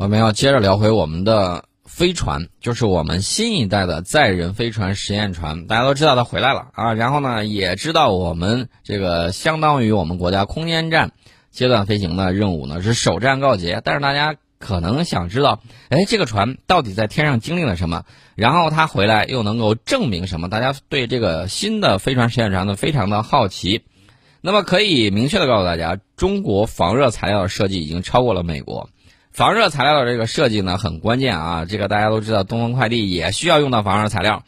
我们要接着聊回我们的飞船，就是我们新一代的载人飞船实验船。大家都知道它回来了啊，然后呢，也知道我们这个相当于我们国家空间站阶段飞行的任务呢是首战告捷。但是大家可能想知道，哎，这个船到底在天上经历了什么？然后它回来又能够证明什么？大家对这个新的飞船实验船呢非常的好奇。那么可以明确的告诉大家，中国防热材料的设计已经超过了美国。防热材料的这个设计呢很关键啊，这个大家都知道，东风快递也需要用到防热材料。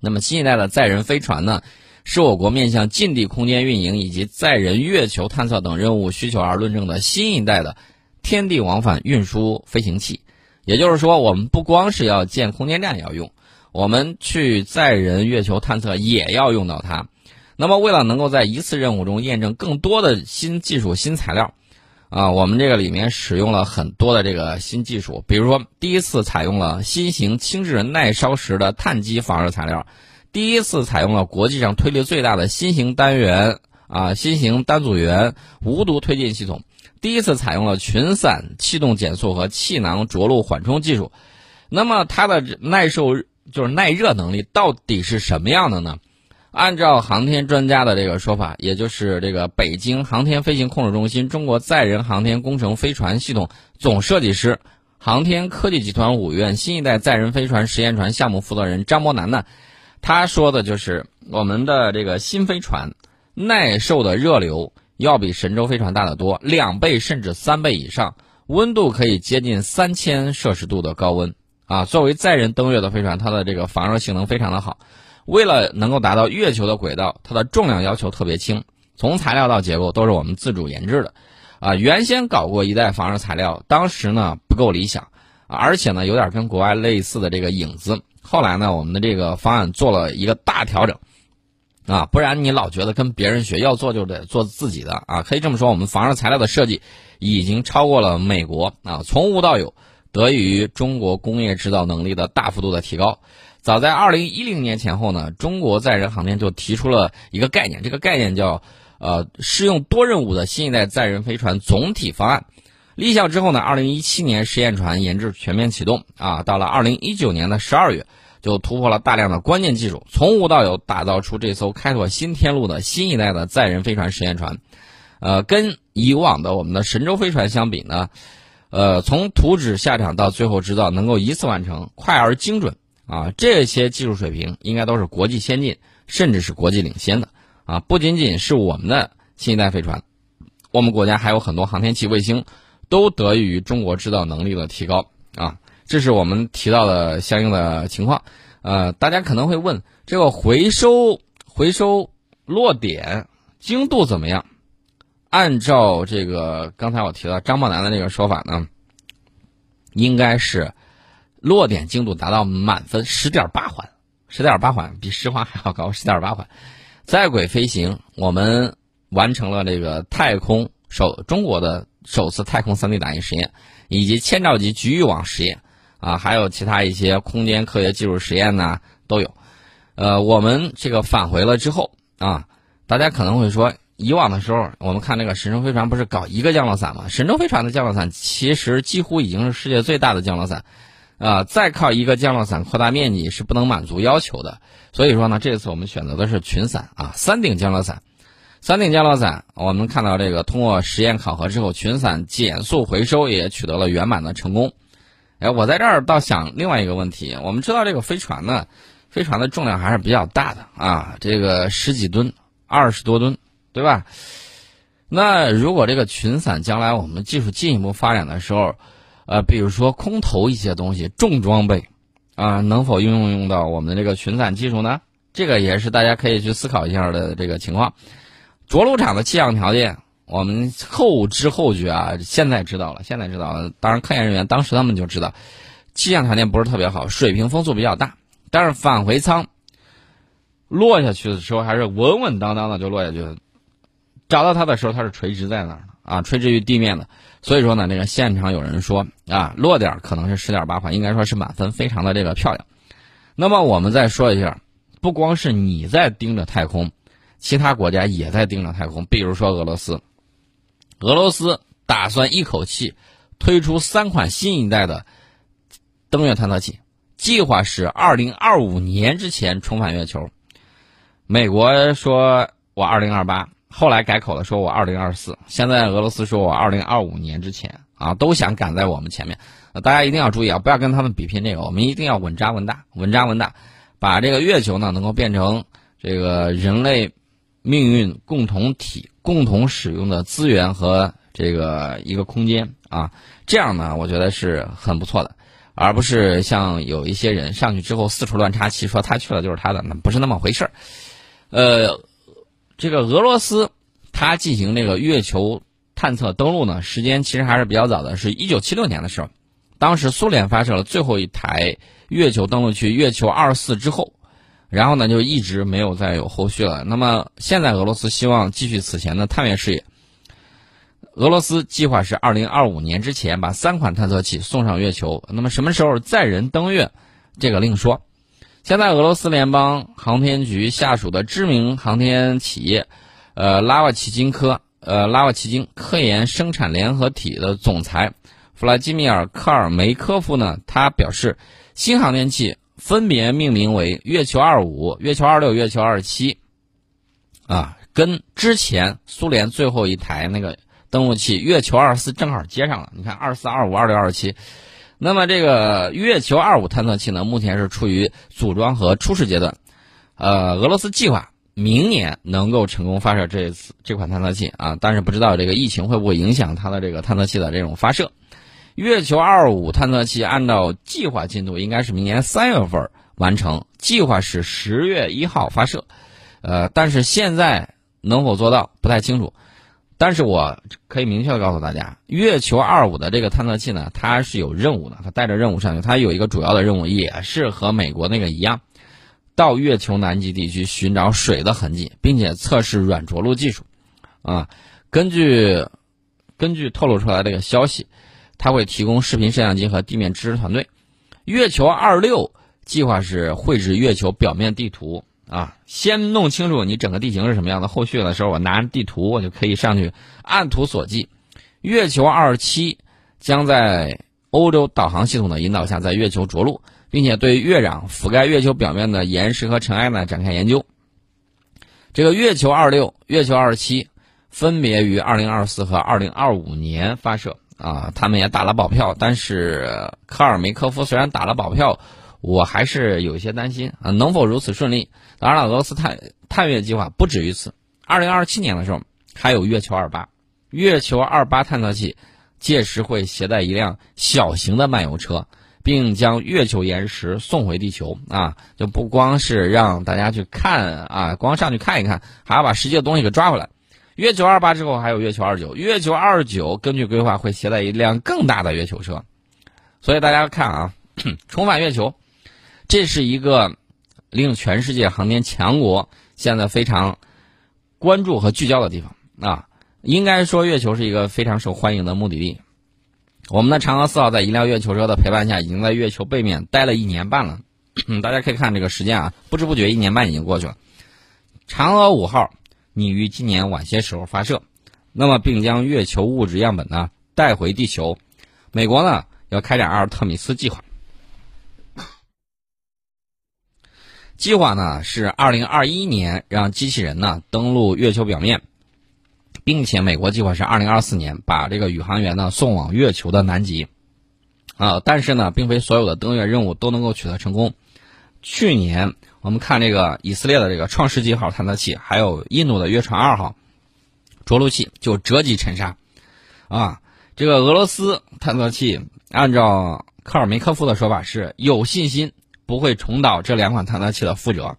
那么新一代的载人飞船呢，是我国面向近地空间运营以及载人月球探测等任务需求而论证的新一代的天地往返运输飞行器。也就是说，我们不光是要建空间站要用，我们去载人月球探测也要用到它。那么为了能够在一次任务中验证更多的新技术、新材料。啊，我们这个里面使用了很多的这个新技术，比如说第一次采用了新型轻质耐烧蚀的碳基防热材料，第一次采用了国际上推力最大的新型单元啊新型单组元无毒推进系统，第一次采用了群散气动减速和气囊着陆缓冲技术。那么它的耐受就是耐热能力到底是什么样的呢？按照航天专家的这个说法，也就是这个北京航天飞行控制中心中国载人航天工程飞船系统总设计师、航天科技集团五院新一代载人飞船实验船项目负责人张伯南呢，他说的就是我们的这个新飞船耐受的热流要比神舟飞船大得多，两倍甚至三倍以上，温度可以接近三千摄氏度的高温啊！作为载人登月的飞船，它的这个防热性能非常的好。为了能够达到月球的轨道，它的重量要求特别轻，从材料到结构都是我们自主研制的，啊，原先搞过一代防热材料，当时呢不够理想，而且呢有点跟国外类似的这个影子。后来呢，我们的这个方案做了一个大调整，啊，不然你老觉得跟别人学，要做就得做自己的啊。可以这么说，我们防热材料的设计已经超过了美国啊，从无到有，得益于中国工业制造能力的大幅度的提高。早在二零一零年前后呢，中国载人航天就提出了一个概念，这个概念叫“呃适用多任务的新一代载人飞船总体方案”。立项之后呢，二零一七年实验船研制全面启动啊，到了二零一九年的十二月，就突破了大量的关键技术，从无到有打造出这艘开拓新天路的新一代的载人飞船实验船。呃，跟以往的我们的神舟飞船相比呢，呃，从图纸下场到最后制造能够一次完成，快而精准。啊，这些技术水平应该都是国际先进，甚至是国际领先的啊！不仅仅是我们的新一代飞船，我们国家还有很多航天器、卫星，都得益于中国制造能力的提高啊！这是我们提到的相应的情况。呃，大家可能会问，这个回收回收落点精度怎么样？按照这个刚才我提到张茂南的那个说法呢，应该是。落点精度达到满分十点八环，十点八环比十环还要高，十点八环。在轨飞行，我们完成了这个太空首中国的首次太空三 D 打印实验，以及千兆级局域网实验，啊，还有其他一些空间科学技术实验呢都有。呃，我们这个返回了之后啊，大家可能会说，以往的时候我们看那个神舟飞船不是搞一个降落伞吗？神舟飞船的降落伞其实几乎已经是世界最大的降落伞。啊，再靠一个降落伞扩大面积是不能满足要求的，所以说呢，这次我们选择的是群伞啊，三顶降落伞，三顶降落伞，我们看到这个通过实验考核之后，群伞减速回收也取得了圆满的成功。哎，我在这儿倒想另外一个问题，我们知道这个飞船呢，飞船的重量还是比较大的啊，这个十几吨，二十多吨，对吧？那如果这个群伞将来我们技术进一步发展的时候，呃，比如说空投一些东西，重装备，啊，能否应用到我们的这个群伞技术呢？这个也是大家可以去思考一下的这个情况。着陆场的气象条件，我们后知后觉啊，现在知道了，现在知道了。当然，科研人员当时他们就知道，气象条件不是特别好，水平风速比较大。但是返回舱落下去的时候，还是稳稳当当的就落下去了。找到它的时候，它是垂直在那儿啊，垂直于地面的。所以说呢，这个现场有人说啊，落点可能是十点八环，应该说是满分，非常的这个漂亮。那么我们再说一下，不光是你在盯着太空，其他国家也在盯着太空。比如说俄罗斯，俄罗斯打算一口气推出三款新一代的登月探测器，计划是二零二五年之前重返月球。美国说我二零二八，后来改口了，说我二零二四，现在俄罗斯说我二零二五年之前啊，都想赶在我们前面。大家一定要注意啊，不要跟他们比拼这个，我们一定要稳扎稳打，稳扎稳打，把这个月球呢能够变成这个人类命运共同体、共同使用的资源和这个一个空间啊，这样呢，我觉得是很不错的，而不是像有一些人上去之后四处乱插旗，说他去了就是他的，那不是那么回事儿。呃，这个俄罗斯它进行这个月球探测登陆呢，时间其实还是比较早的，是一九七六年的时候。当时苏联发射了最后一台月球登陆器月球二四之后，然后呢就一直没有再有后续了。那么现在俄罗斯希望继续此前的探月事业。俄罗斯计划是二零二五年之前把三款探测器送上月球。那么什么时候载人登月，这个另说。现在俄罗斯联邦航天局下属的知名航天企业，呃拉瓦奇金科呃拉瓦奇金科研生产联合体的总裁。弗拉基米尔·科尔梅科夫呢？他表示，新航天器分别命名为“月球二五”“月球二六”“月球二七”，啊，跟之前苏联最后一台那个登陆器“月球二四”正好接上了。你看，二四、二五、二六、二七。那么这个“月球二五”探测器呢，目前是处于组装和初试阶段。呃，俄罗斯计划明年能够成功发射这次这款探测器啊，但是不知道这个疫情会不会影响它的这个探测器的这种发射。月球二五探测器按照计划进度，应该是明年三月份完成。计划是十月一号发射，呃，但是现在能否做到不太清楚。但是我可以明确的告诉大家，月球二五的这个探测器呢，它是有任务的，它带着任务上去。它有一个主要的任务，也是和美国那个一样，到月球南极地区寻找水的痕迹，并且测试软着陆技术。啊，根据根据透露出来这个消息。它会提供视频摄像机和地面支持团队。月球二六计划是绘制月球表面地图啊，先弄清楚你整个地形是什么样的，后续的时候我拿着地图我就可以上去按图索骥。月球二十七将在欧洲导航系统的引导下在月球着陆，并且对月壤覆盖月球表面的岩石和尘埃呢展开研究。这个月球二六、月球二十七分别于二零二四和二零二五年发射。啊，他们也打了保票，但是科尔梅科夫虽然打了保票，我还是有一些担心啊，能否如此顺利？当然了，俄罗斯探探月计划不止于此。二零二七年的时候，还有月球二八，月球二八探测器届时会携带一辆小型的漫游车，并将月球岩石送回地球啊，就不光是让大家去看啊，光上去看一看，还要把实际的东西给抓回来。月球二八之后还有月球二九，月球二九根据规划会携带一辆更大的月球车，所以大家看啊，重返月球，这是一个令全世界航天强国现在非常关注和聚焦的地方啊。应该说，月球是一个非常受欢迎的目的地。我们的嫦娥四号在一辆月球车的陪伴下，已经在月球背面待了一年半了。大家可以看这个时间啊，不知不觉一年半已经过去了。嫦娥五号。拟于今年晚些时候发射，那么并将月球物质样本呢带回地球。美国呢要开展阿尔特米斯计划，计划呢是二零二一年让机器人呢登陆月球表面，并且美国计划是二零二四年把这个宇航员呢送往月球的南极。啊，但是呢，并非所有的登月任务都能够取得成功。去年。我们看这个以色列的这个创世纪号探测器，还有印度的月船二号着陆器就折戟沉沙，啊，这个俄罗斯探测器按照科尔梅科夫的说法是有信心不会重蹈这两款探测器的覆辙，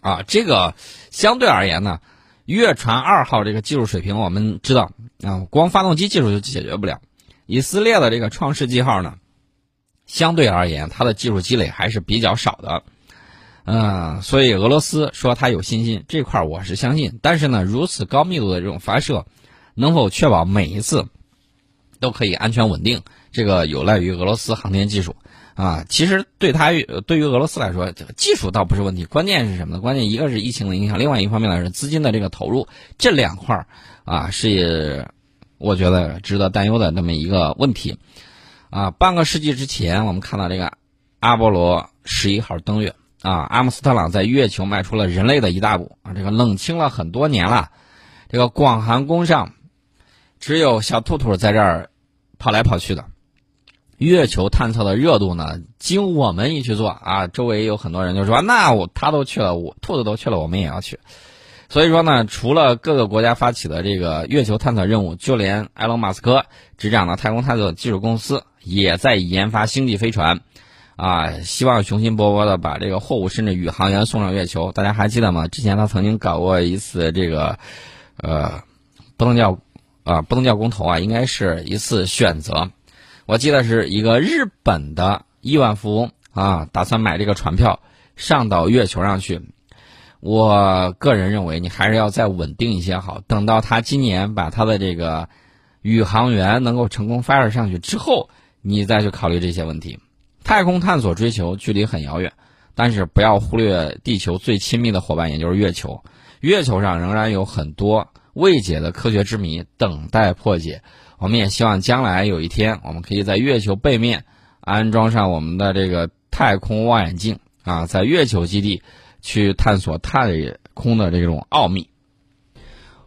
啊，这个相对而言呢，月船二号这个技术水平我们知道啊，光发动机技术就解决不了，以色列的这个创世纪号呢，相对而言它的技术积累还是比较少的。嗯，所以俄罗斯说他有信心这块我是相信，但是呢，如此高密度的这种发射，能否确保每一次都可以安全稳定？这个有赖于俄罗斯航天技术啊。其实对他对于俄罗斯来说，这个技术倒不是问题，关键是什么呢？关键一个是疫情的影响，另外一方面呢是资金的这个投入，这两块儿啊是我觉得值得担忧的那么一个问题。啊，半个世纪之前，我们看到这个阿波罗十一号登月啊，阿姆斯特朗在月球迈出了人类的一大步啊，这个冷清了很多年了，这个广寒宫上只有小兔兔在这儿跑来跑去的。月球探测的热度呢，经我们一去做啊，周围有很多人就说，那我他都去了，我兔子都去了，我们也要去。所以说呢，除了各个国家发起的这个月球探测任务，就连埃隆·马斯克执掌的太空探索技术公司也在研发星际飞船，啊，希望雄心勃勃的把这个货物甚至宇航员送上月球。大家还记得吗？之前他曾经搞过一次这个，呃，不能叫啊，不能叫公投啊，应该是一次选择。我记得是一个日本的亿万富翁啊，打算买这个船票上到月球上去。我个人认为，你还是要再稳定一些好。等到他今年把他的这个宇航员能够成功发射上去之后，你再去考虑这些问题。太空探索追求距离很遥远，但是不要忽略地球最亲密的伙伴，也就是月球。月球上仍然有很多未解的科学之谜等待破解。我们也希望将来有一天，我们可以在月球背面安装上我们的这个太空望远镜啊，在月球基地。去探索太空的这种奥秘。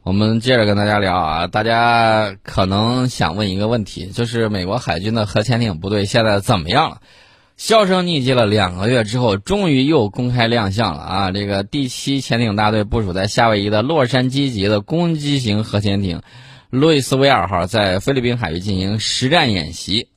我们接着跟大家聊啊，大家可能想问一个问题，就是美国海军的核潜艇部队现在怎么样了？销声匿迹了两个月之后，终于又公开亮相了啊！这个第七潜艇大队部署在夏威夷的洛杉矶级的攻击型核潜艇“路易斯威尔号”在菲律宾海域进行实战演习。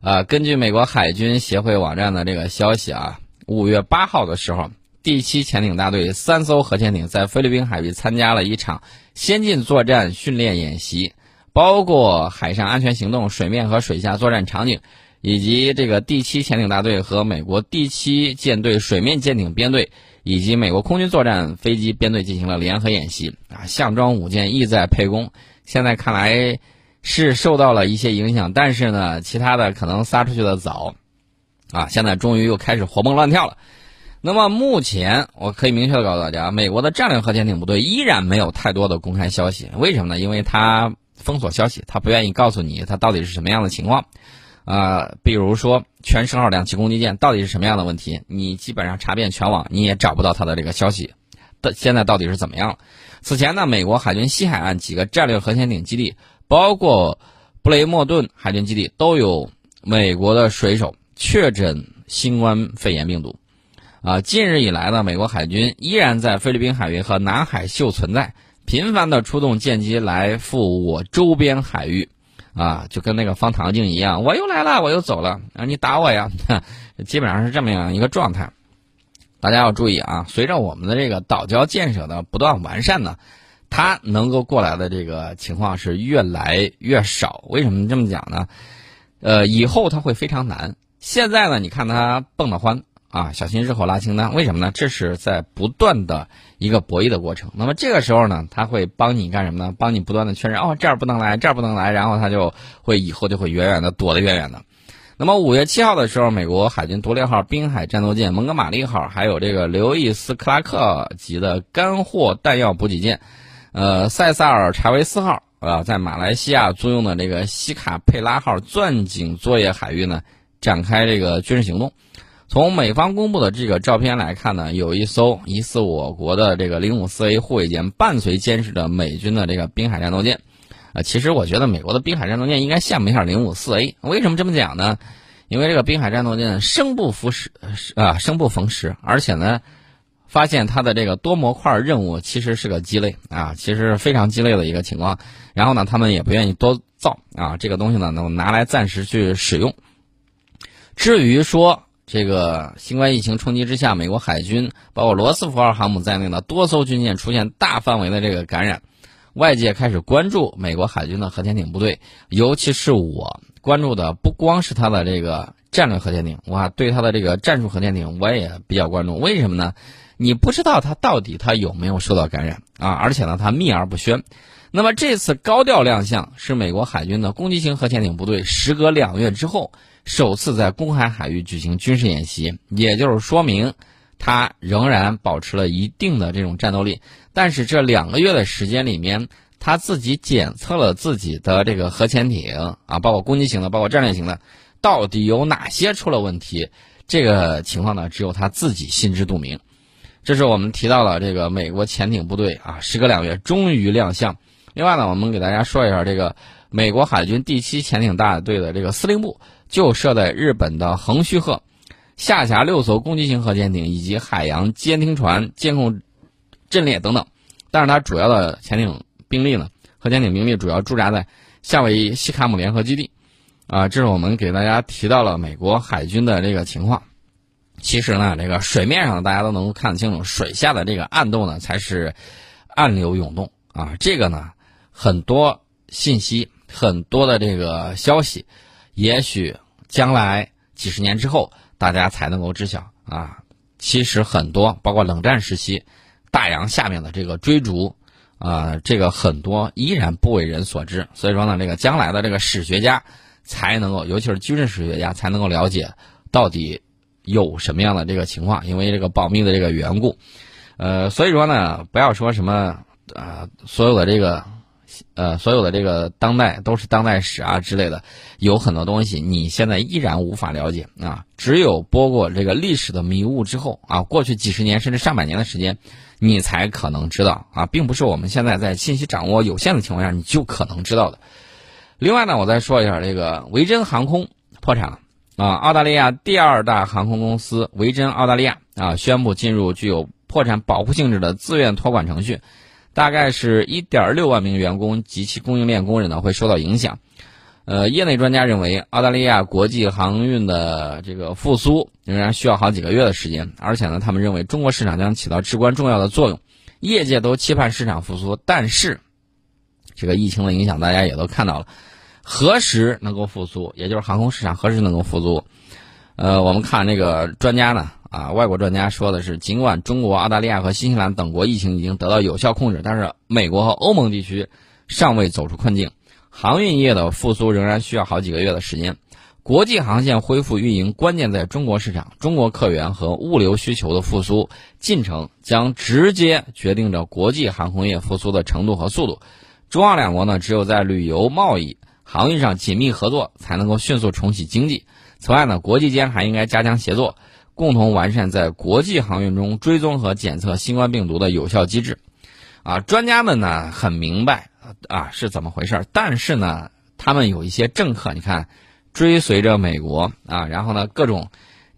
啊，根据美国海军协会网站的这个消息啊，五月八号的时候。第七潜艇大队三艘核潜艇在菲律宾海域参加了一场先进作战训练演习，包括海上安全行动、水面和水下作战场景，以及这个第七潜艇大队和美国第七舰队水面舰艇编队以及美国空军作战飞机编队进行了联合演习。啊，项庄舞剑，意在沛公。现在看来是受到了一些影响，但是呢，其他的可能撒出去的早，啊，现在终于又开始活蹦乱跳了。那么目前，我可以明确的告诉大家，美国的战略核潜艇部队依然没有太多的公开消息。为什么呢？因为它封锁消息，它不愿意告诉你它到底是什么样的情况。啊，比如说全十号两栖攻击舰到底是什么样的问题，你基本上查遍全网，你也找不到它的这个消息。的现在到底是怎么样？此前呢，美国海军西海岸几个战略核潜艇基地，包括布雷默顿海军基地，都有美国的水手确诊新冠肺炎病毒。啊，近日以来呢，美国海军依然在菲律宾海域和南海秀存在，频繁的出动舰机来赴我周边海域，啊，就跟那个方唐镜一样，我又来了，我又走了，啊，你打我呀，基本上是这么样一个状态。大家要注意啊，随着我们的这个岛礁建设的不断完善呢，它能够过来的这个情况是越来越少。为什么这么讲呢？呃，以后它会非常难。现在呢，你看它蹦得欢。啊，小心日后拉清单。为什么呢？这是在不断的一个博弈的过程。那么这个时候呢，他会帮你干什么呢？帮你不断的确认哦，这儿不能来，这儿不能来，然后他就会以后就会远远的躲得远远的。那么五月七号的时候，美国海军独立号滨海战斗舰蒙哥马利号，还有这个刘易斯克拉克级的干货弹药补给舰，呃，塞萨尔查韦斯号啊，在马来西亚租用的这个西卡佩拉号钻井作业海域呢，展开这个军事行动。从美方公布的这个照片来看呢，有一艘疑似我国的这个零五四 A 护卫舰伴随监视着美军的这个滨海战斗舰，啊，其实我觉得美国的滨海战斗舰应该羡慕一下零五四 A。为什么这么讲呢？因为这个滨海战斗舰生不逢时，啊，生不逢时，而且呢，发现它的这个多模块任务其实是个鸡肋啊，其实非常鸡肋的一个情况。然后呢，他们也不愿意多造啊，这个东西呢，能拿来暂时去使用。至于说，这个新冠疫情冲击之下，美国海军包括罗斯福号航母在内的多艘军舰出现大范围的这个感染，外界开始关注美国海军的核潜艇部队，尤其是我关注的不光是它的这个战略核潜艇，我对它的这个战术核潜艇我也比较关注。为什么呢？你不知道它到底它有没有受到感染啊？而且呢，它秘而不宣。那么这次高调亮相是美国海军的攻击型核潜艇部队，时隔两月之后。首次在公海海域举行军事演习，也就是说明，它仍然保持了一定的这种战斗力。但是这两个月的时间里面，他自己检测了自己的这个核潜艇啊，包括攻击型的，包括战略型的，到底有哪些出了问题？这个情况呢，只有他自己心知肚明。这是我们提到了这个美国潜艇部队啊，时隔两月终于亮相。另外呢，我们给大家说一下这个美国海军第七潜艇大队的这个司令部就设在日本的横须贺，下辖六艘攻击型核潜艇以及海洋监听船、监控阵列等等。但是它主要的潜艇兵力呢，核潜艇兵力主要驻扎在夏威夷西卡姆联合基地。啊，这是我们给大家提到了美国海军的这个情况。其实呢，这个水面上大家都能够看得清楚，水下的这个暗洞呢才是暗流涌动啊。这个呢，很多信息、很多的这个消息，也许将来几十年之后大家才能够知晓啊。其实很多，包括冷战时期大洋下面的这个追逐啊，这个很多依然不为人所知。所以说呢，这个将来的这个史学家。才能够，尤其是军事史学家才能够了解到底有什么样的这个情况，因为这个保密的这个缘故，呃，所以说呢，不要说什么啊，所有的这个呃，所有的这个当代都是当代史啊之类的，有很多东西你现在依然无法了解啊，只有拨过这个历史的迷雾之后啊，过去几十年甚至上百年的时间，你才可能知道啊，并不是我们现在在信息掌握有限的情况下你就可能知道的。另外呢，我再说一下这个维珍航空破产了啊！澳大利亚第二大航空公司维珍澳大利亚啊，宣布进入具有破产保护性质的自愿托管程序，大概是一点六万名员工及其供应链工人呢会受到影响。呃，业内专家认为，澳大利亚国际航运的这个复苏仍然需要好几个月的时间，而且呢，他们认为中国市场将起到至关重要的作用。业界都期盼市场复苏，但是这个疫情的影响大家也都看到了。何时能够复苏？也就是航空市场何时能够复苏？呃，我们看这个专家呢，啊，外国专家说的是，尽管中国、澳大利亚和新西兰等国疫情已经得到有效控制，但是美国和欧盟地区尚未走出困境，航运业的复苏仍然需要好几个月的时间。国际航线恢复运营关键在中国市场，中国客源和物流需求的复苏进程将直接决定着国际航空业复苏的程度和速度。中澳两国呢，只有在旅游贸易。航运上紧密合作，才能够迅速重启经济。此外呢，国际间还应该加强协作，共同完善在国际航运中追踪和检测新冠病毒的有效机制。啊，专家们呢很明白啊是怎么回事，但是呢，他们有一些政客，你看追随着美国啊，然后呢各种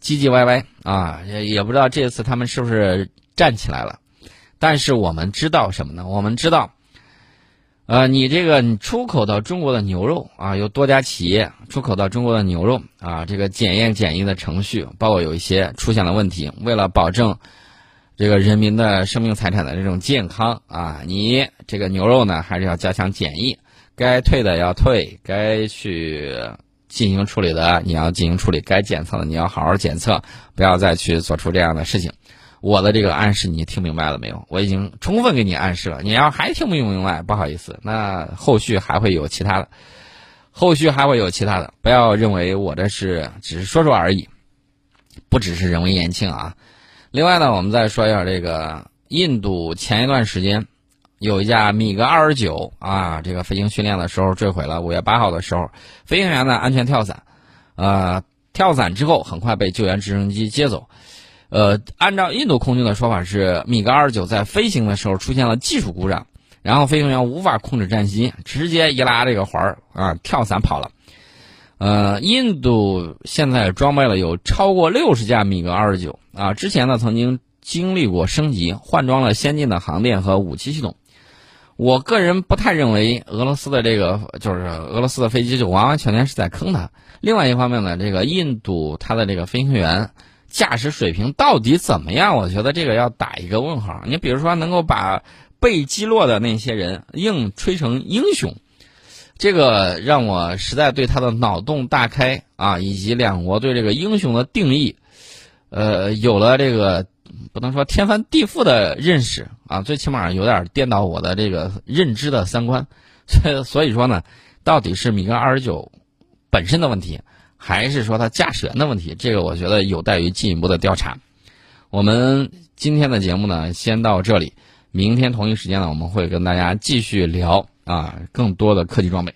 唧唧歪歪啊，也也不知道这次他们是不是站起来了。但是我们知道什么呢？我们知道。呃，你这个你出口到中国的牛肉啊，有多家企业出口到中国的牛肉啊，这个检验检疫的程序，包括有一些出现了问题。为了保证这个人民的生命财产的这种健康啊，你这个牛肉呢，还是要加强检疫，该退的要退，该去进行处理的你要进行处理，该检测的你要好好检测，不要再去做出这样的事情。我的这个暗示你听明白了没有？我已经充分给你暗示了。你要还听不明白，不好意思，那后续还会有其他的，后续还会有其他的。不要认为我这是只是说说而已，不只是人为言轻啊。另外呢，我们再说一下这个印度前一段时间有一架米格二十九啊，这个飞行训练的时候坠毁了。五月八号的时候，飞行员呢安全跳伞，呃，跳伞之后很快被救援直升机接走。呃，按照印度空军的说法是，米格二十九在飞行的时候出现了技术故障，然后飞行员无法控制战机，直接一拉这个环儿啊，跳伞跑了。呃，印度现在装备了有超过六十架米格二十九啊，之前呢曾经经历过升级，换装了先进的航电和武器系统。我个人不太认为俄罗斯的这个就是俄罗斯的飞机就完完全全是在坑他。另外一方面呢，这个印度它的这个飞行员。驾驶水平到底怎么样？我觉得这个要打一个问号。你比如说，能够把被击落的那些人硬吹成英雄，这个让我实在对他的脑洞大开啊，以及两国对这个英雄的定义，呃，有了这个不能说天翻地覆的认识啊，最起码有点颠倒我的这个认知的三观。所以说呢，到底是米格二十九本身的问题？还是说他驾驶员的问题，这个我觉得有待于进一步的调查。我们今天的节目呢，先到这里。明天同一时间呢，我们会跟大家继续聊啊更多的科技装备。